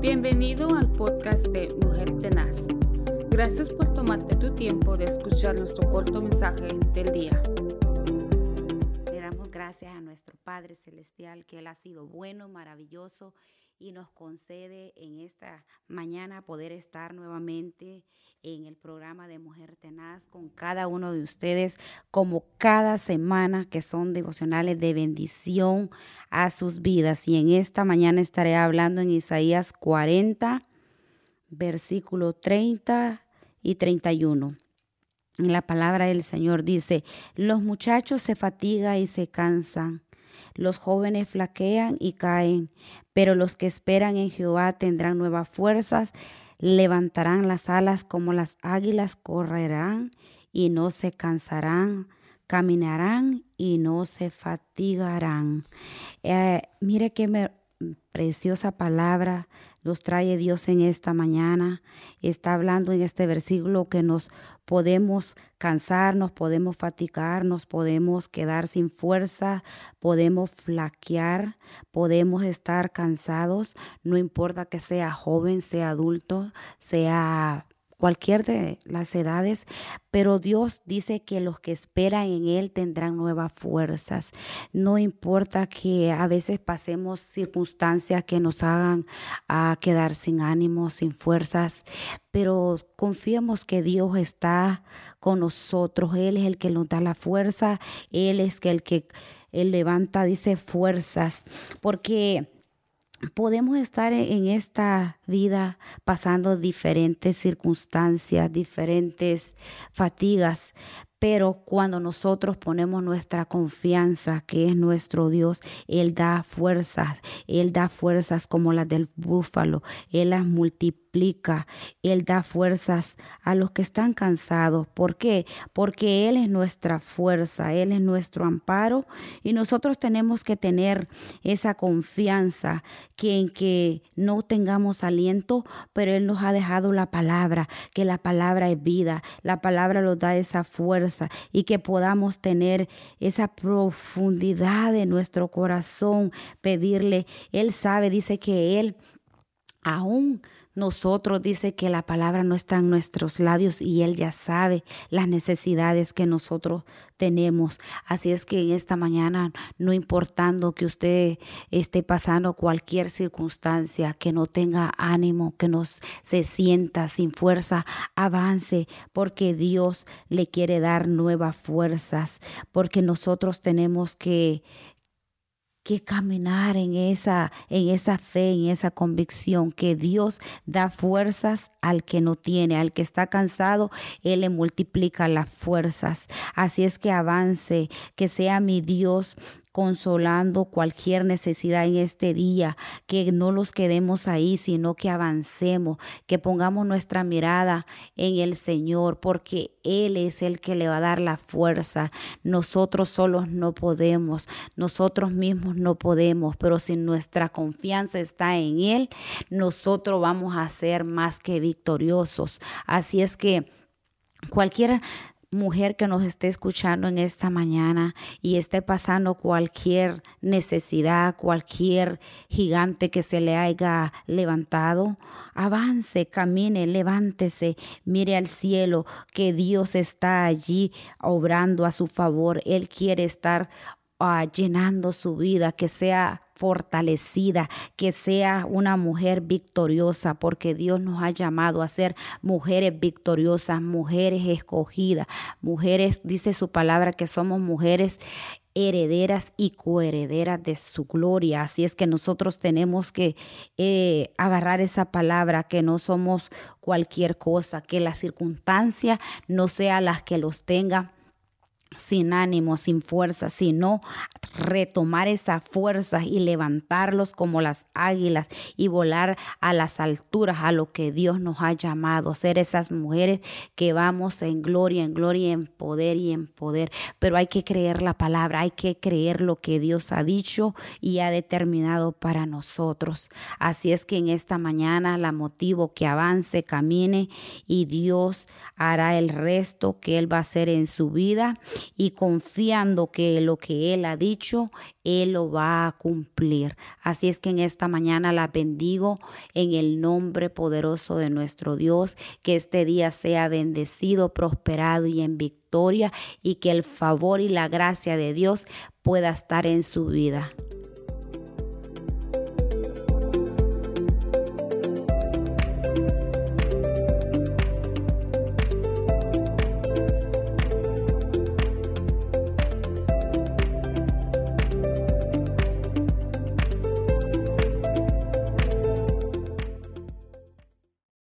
Bienvenido al podcast de Mujer Tenaz. Gracias por tomarte tu tiempo de escuchar nuestro corto mensaje del día. Le damos gracias a nuestro Padre Celestial que Él ha sido bueno, maravilloso y nos concede en esta mañana poder estar nuevamente en el programa de Mujer Tenaz con cada uno de ustedes, como cada semana que son devocionales de bendición a sus vidas. Y en esta mañana estaré hablando en Isaías 40, versículo 30 y 31. En la palabra del Señor dice, los muchachos se fatigan y se cansan, los jóvenes flaquean y caen, pero los que esperan en Jehová tendrán nuevas fuerzas, levantarán las alas como las águilas, correrán y no se cansarán, caminarán y no se fatigarán. Eh, mire qué preciosa palabra nos trae Dios en esta mañana. Está hablando en este versículo que nos podemos cansar, nos podemos fatigar, nos podemos quedar sin fuerza, podemos flaquear, podemos estar cansados, no importa que sea joven, sea adulto, sea cualquier de las edades, pero Dios dice que los que esperan en Él tendrán nuevas fuerzas. No importa que a veces pasemos circunstancias que nos hagan a quedar sin ánimo, sin fuerzas, pero confiemos que Dios está con nosotros. Él es el que nos da la fuerza, Él es el que él levanta, dice, fuerzas, porque podemos estar en esta vida pasando diferentes circunstancias, diferentes fatigas, pero cuando nosotros ponemos nuestra confianza, que es nuestro Dios, Él da fuerzas, Él da fuerzas como las del búfalo, Él las multiplica, Él da fuerzas a los que están cansados. ¿Por qué? Porque Él es nuestra fuerza, Él es nuestro amparo y nosotros tenemos que tener esa confianza que en que no tengamos aliento, pero Él nos ha dejado la palabra, que la palabra es vida, la palabra nos da esa fuerza y que podamos tener esa profundidad de nuestro corazón, pedirle. Él sabe, dice que Él aún nosotros dice que la palabra no está en nuestros labios y Él ya sabe las necesidades que nosotros tenemos. Así es que en esta mañana, no importando que usted esté pasando cualquier circunstancia, que no tenga ánimo, que no se sienta sin fuerza, avance porque Dios le quiere dar nuevas fuerzas, porque nosotros tenemos que que caminar en esa, en esa fe, en esa convicción que Dios da fuerzas al que no tiene, al que está cansado, Él le multiplica las fuerzas. Así es que avance, que sea mi Dios consolando cualquier necesidad en este día, que no los quedemos ahí, sino que avancemos, que pongamos nuestra mirada en el Señor, porque Él es el que le va a dar la fuerza. Nosotros solos no podemos, nosotros mismos no podemos, pero si nuestra confianza está en Él, nosotros vamos a ser más que victoriosos. Así es que cualquiera mujer que nos esté escuchando en esta mañana y esté pasando cualquier necesidad, cualquier gigante que se le haya levantado, avance, camine, levántese, mire al cielo que Dios está allí obrando a su favor. Él quiere estar ah, llenando su vida, que sea fortalecida, que sea una mujer victoriosa, porque Dios nos ha llamado a ser mujeres victoriosas, mujeres escogidas, mujeres, dice su palabra, que somos mujeres herederas y coherederas de su gloria. Así es que nosotros tenemos que eh, agarrar esa palabra, que no somos cualquier cosa, que la circunstancia no sea la que los tenga sin ánimo, sin fuerza, sino retomar esa fuerza y levantarlos como las águilas y volar a las alturas a lo que Dios nos ha llamado, ser esas mujeres que vamos en gloria, en gloria, en poder y en poder. Pero hay que creer la palabra, hay que creer lo que Dios ha dicho y ha determinado para nosotros. Así es que en esta mañana la motivo que avance, camine y Dios hará el resto que Él va a hacer en su vida y confiando que lo que Él ha dicho, Él lo va a cumplir. Así es que en esta mañana la bendigo en el nombre poderoso de nuestro Dios, que este día sea bendecido, prosperado y en victoria y que el favor y la gracia de Dios pueda estar en su vida.